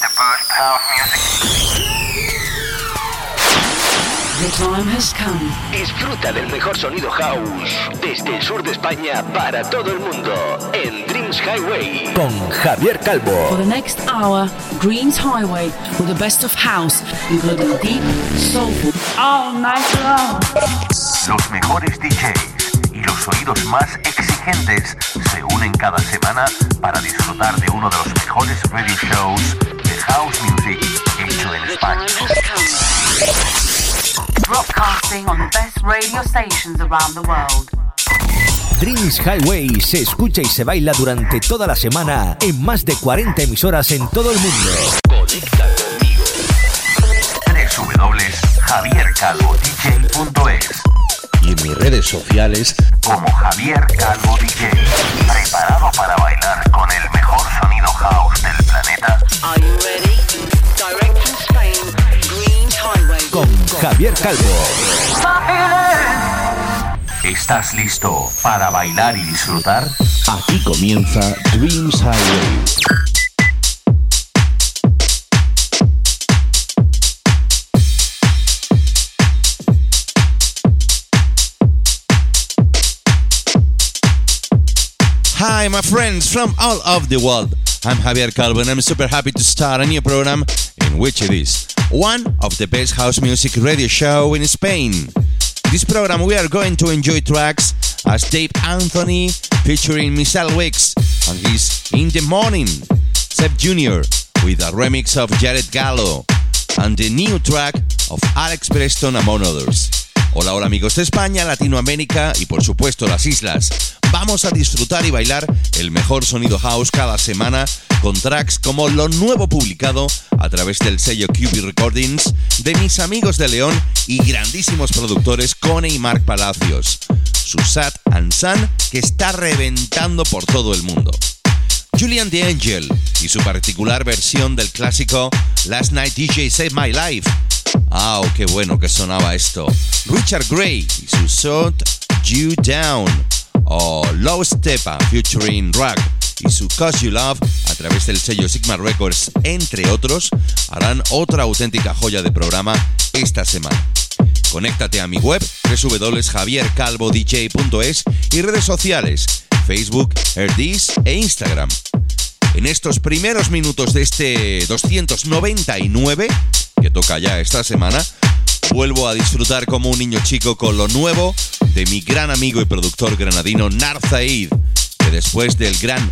the best house music. The time has come. Disfruta del mejor sonido house desde el sur de España para todo el mundo en Dreams Highway con Javier Calvo. For the next hour, Dreams Highway with the best of house, including deep, soulful, all night long. Los mejores DJs y los oídos más exigentes se unen cada semana para disfrutar de uno de los mejores radio shows de house music hecho en España. broadcasting on the best radio stations around the world. Dreams Highway se escucha y se baila durante toda la semana en más de 40 emisoras en todo el mundo. Conecta conmigo. www.javiercalvodj.es y en mis redes sociales como Javier Calvo DJ. Preparado para bailar con el mejor house del planeta. Are you ready? Direct from Spain, Dreams Highway. Con Javier Calvo. ¿Estás listo para bailar y disfrutar? aquí comienza Dreams Highway. Hi, my friends from all over the world. I'm Javier Calvo and I'm super happy to start a new program in which it is one of the best house music radio show in Spain. This program we are going to enjoy tracks as Dave Anthony featuring Michelle Wicks and his In the Morning, Seb Jr. with a remix of Jared Gallo and the new track of Alex Preston among others. Hola, hola amigos de España, Latinoamérica y por supuesto las islas. Vamos a disfrutar y bailar el mejor sonido house cada semana con tracks como lo nuevo publicado a través del sello QB Recordings de mis amigos de León y grandísimos productores Cone y Mark Palacios. Susat and Sun que está reventando por todo el mundo. Julian the Angel y su particular versión del clásico Last Night DJ Saved My Life. Ah, qué bueno que sonaba esto. Richard Gray y su Shut You Down. O Low Stepa featuring Rag y su Cause You Love a través del sello Sigma Records, entre otros, harán otra auténtica joya de programa esta semana. Conéctate a mi web www.javiercalvodj.es y redes sociales Facebook, Herdis e Instagram. En estos primeros minutos de este 299, que toca ya esta semana, vuelvo a disfrutar como un niño chico con lo nuevo de mi gran amigo y productor granadino Nar Zaid, que después del gran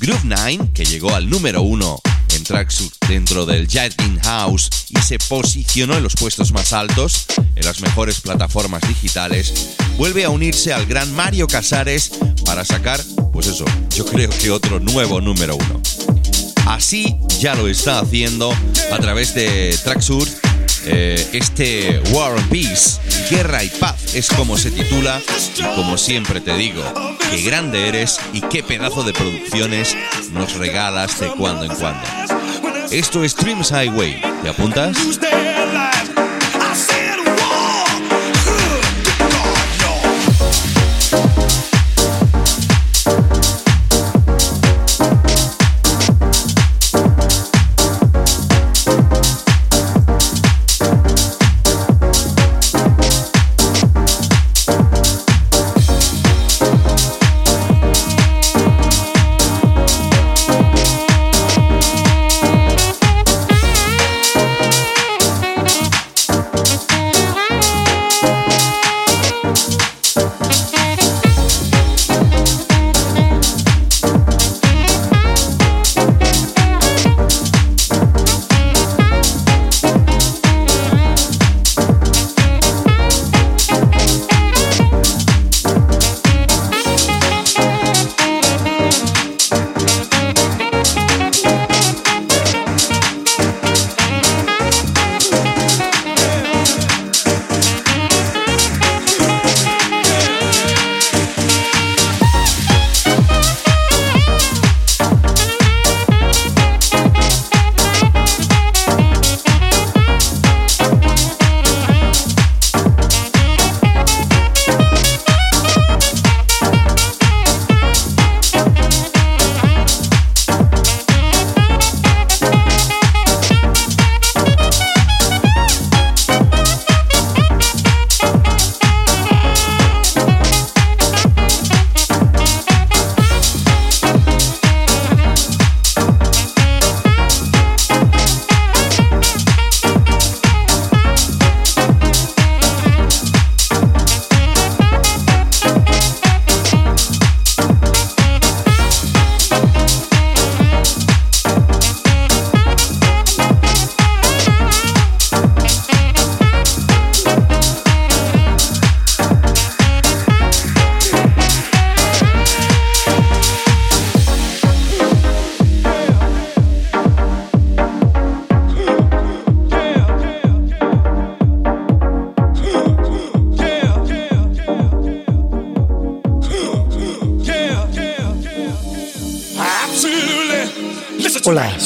Groove 9, que llegó al número uno en Tracksuit dentro del Jacking House y se posicionó en los puestos más altos en las mejores plataformas digitales, vuelve a unirse al gran Mario Casares para sacar, pues eso, yo creo que otro nuevo número uno. Así ya lo está haciendo a través de Tracksuit. Eh, este War Peace, Guerra y Paz, es como se titula. Y como siempre te digo, qué grande eres y qué pedazo de producciones nos regalas de cuando en cuando. Esto es Dreams Highway. ¿Te apuntas?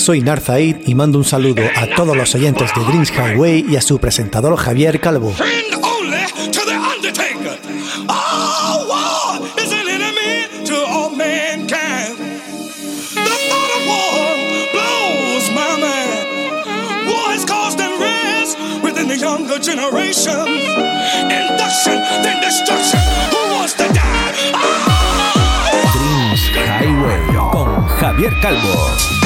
Soy Narzaid y mando un saludo a todos los oyentes de Dreams Highway y a su presentador Javier Calvo. generation. Induction, then destruction. Who wants to die? Dreams Highway con Javier Calvo.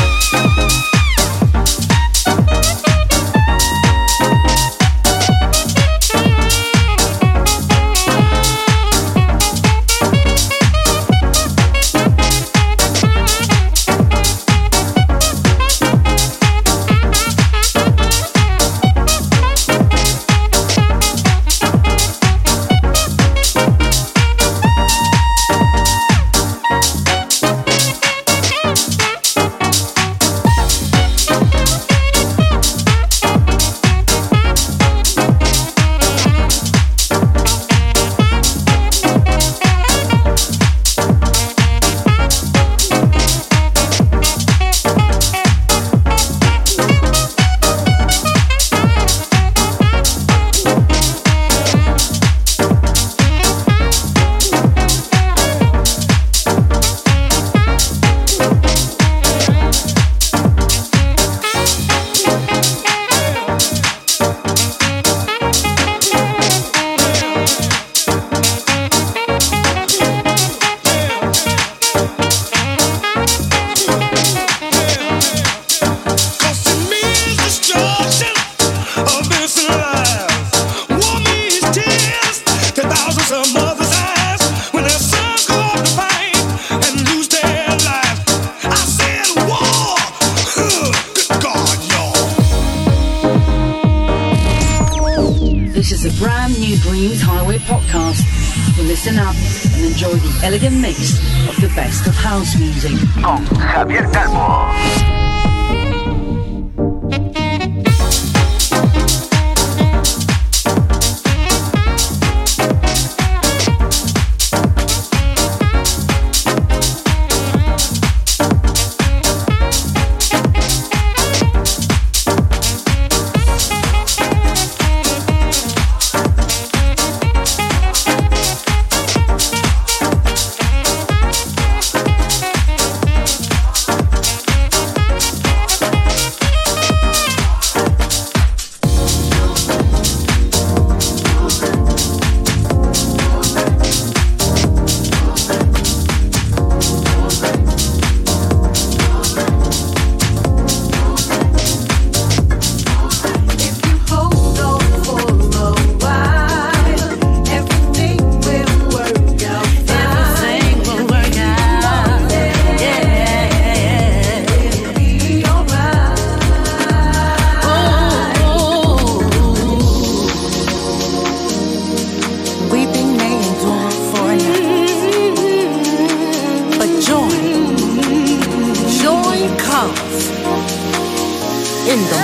랜덤.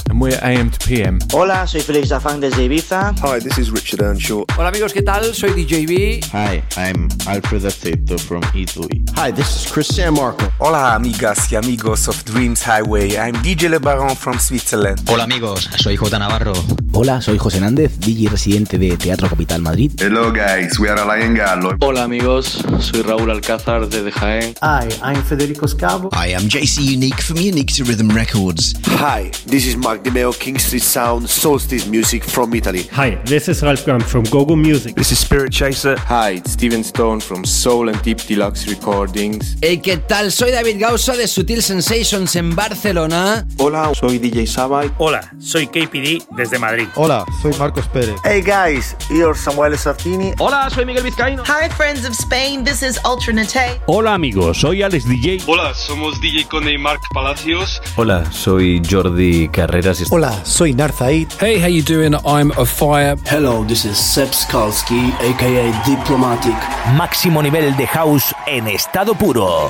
And we're AM to PM. Hola, soy Felix Zafang desde Ibiza. Hi, this is Richard Earnshaw. Hola amigos, ¿qué tal? Soy DJB. Hi, I'm Alfred Aceto from Italy. Hi, this is Chris Marco. Hola amigas y amigos of Dreams Highway. I'm DJ Le Baron from Switzerland. Hola amigos, soy J Navarro. Hola, soy José Nández, DJ residente de Teatro Capital Madrid. Hello guys, we are Alain Gallo. Hola amigos, soy Raúl Alcázar desde Jaén. Hi, I'm Federico Scavo. I am JC Unique from Unique to Rhythm Records. Hi, this is Mark Dimeo, King Street Sound, Solstice Music from Italy. Hi, this is Ralph Graham from Gogo Music. This is Spirit Chaser. Hi, it's Steven Stone from Soul and Deep Deluxe Recordings. Hey, ¿qué tal? Soy David Gausa de Sutil Sensations en Barcelona. Hola, soy DJ Sabai. Hola, soy KPD desde Madrid. Hola, soy Marcos Pérez. Hey guys, you're Samuel Sartini. Hola, soy Miguel Vizcaíno. Hi friends of Spain, this is Ultra Nate. Hola amigos, soy Alex DJ. Hola, somos DJ Conde y Mark Palacios. Hola, soy Jordi Carreras. Hola, soy Narzaid. Hey, how you doing? I'm a fire. Hello, this is Seb Skalski, aka Diplomatic. Máximo nivel de house en estado puro.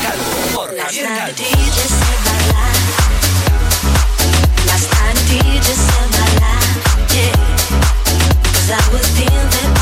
Last time DJ said my life, yeah. Cause I was dealing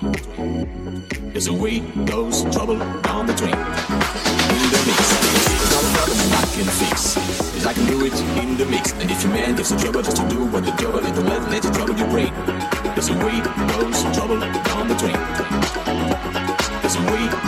There's a way goes trouble down the drain. In the mix, it's not a problem I can fix. Is I can do it in the mix. And if your man gives a trouble just to do what the trouble and don't let, let trouble your brain. There's a way goes trouble down the drain. There's a way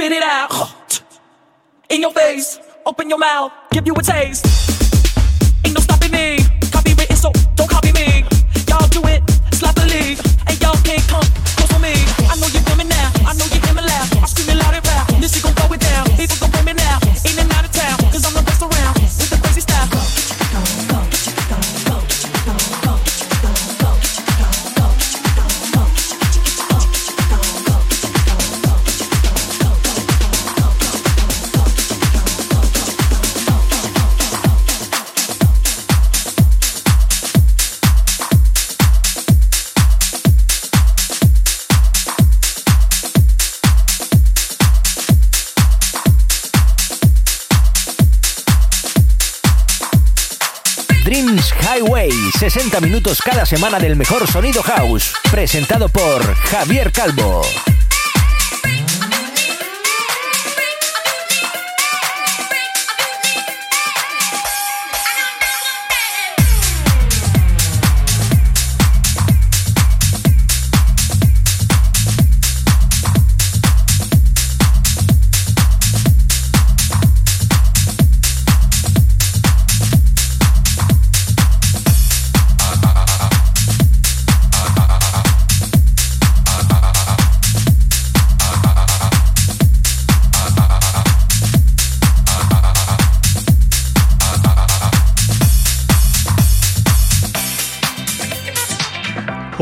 Spit it out in your face. Open your mouth, give you a taste. Dreams Highway, 60 minutos cada semana del mejor sonido house, presentado por Javier Calvo.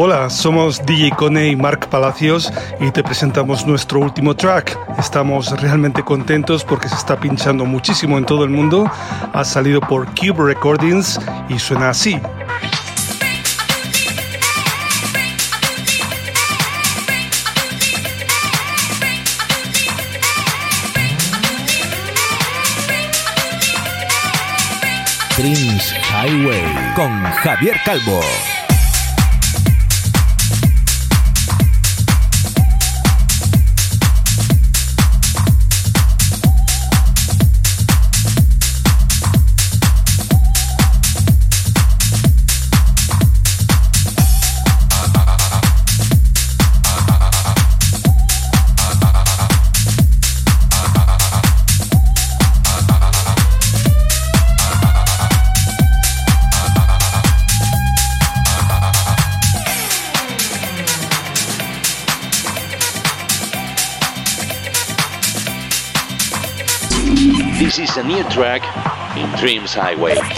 Hola, somos DJ Cone y Mark Palacios y te presentamos nuestro último track. Estamos realmente contentos porque se está pinchando muchísimo en todo el mundo. Ha salido por Cube Recordings y suena así. Dreams Highway con Javier Calvo. Track in Dreams Highway.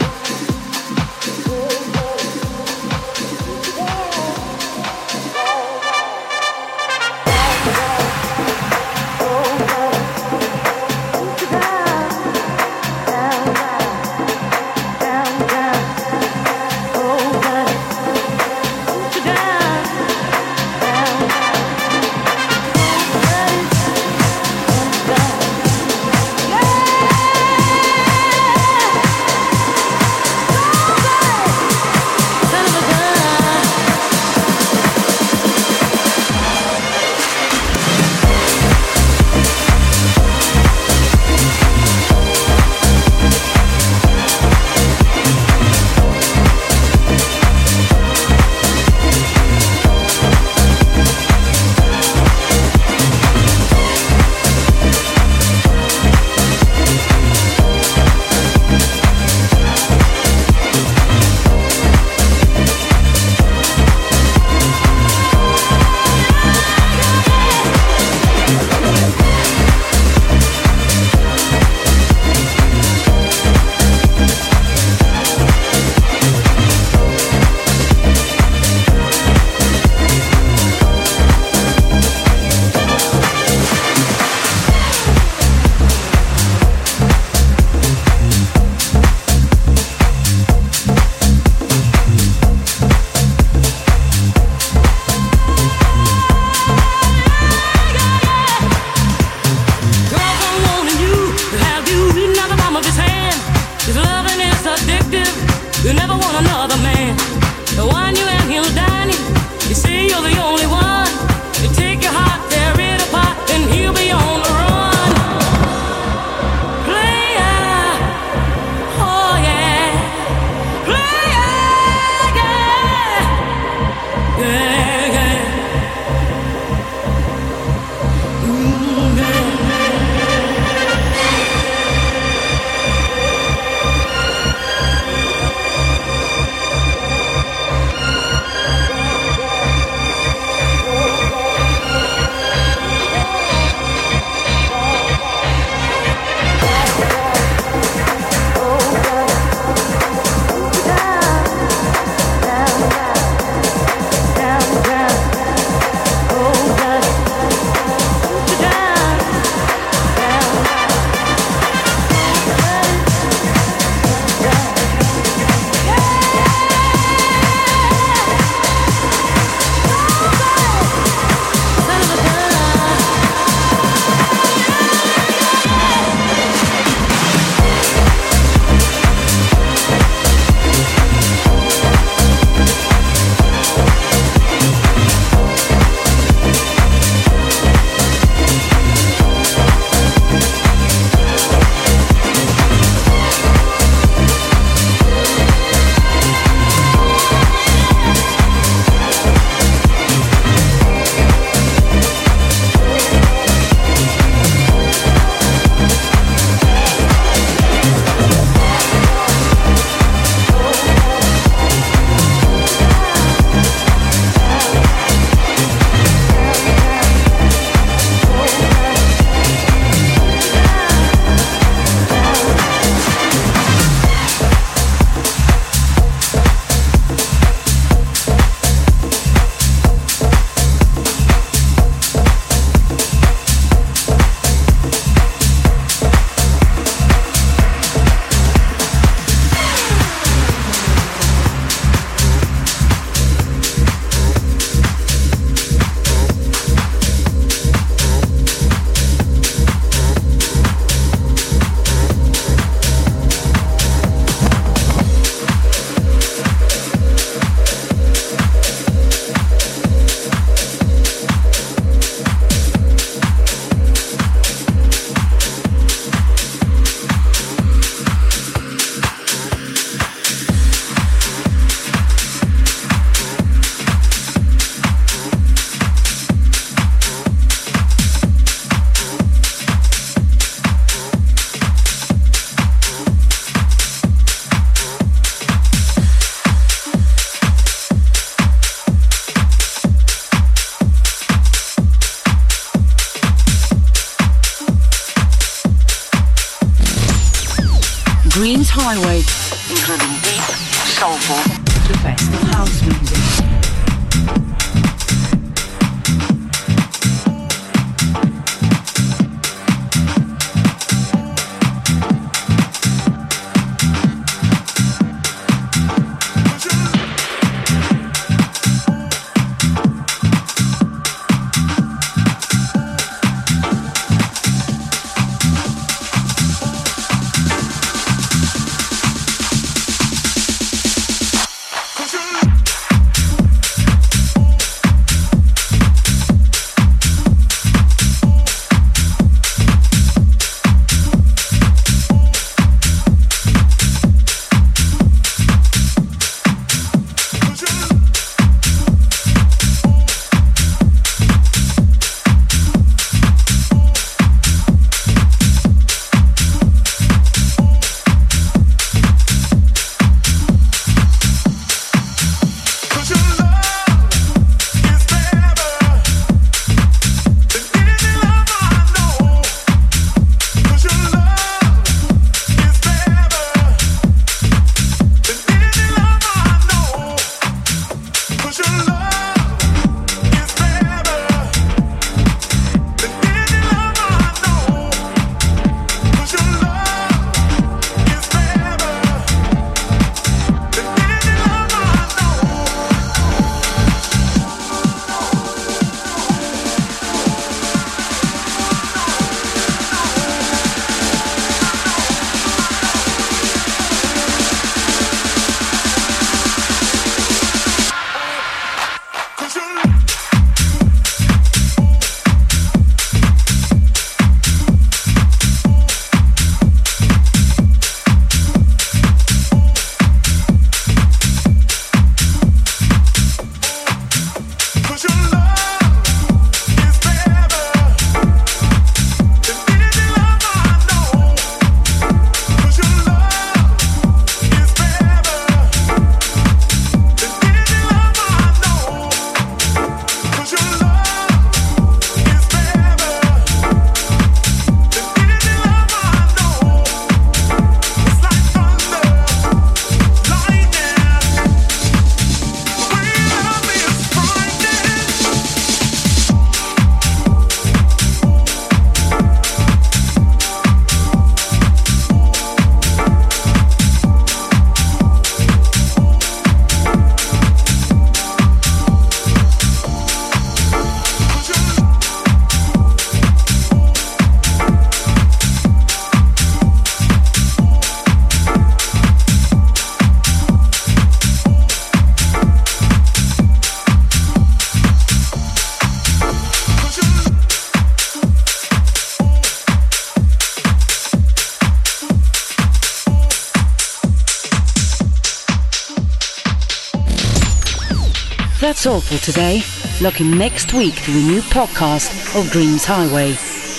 All for today. Looking next week to a new podcast of Dreams Highway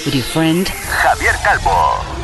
with your friend Javier Calvo.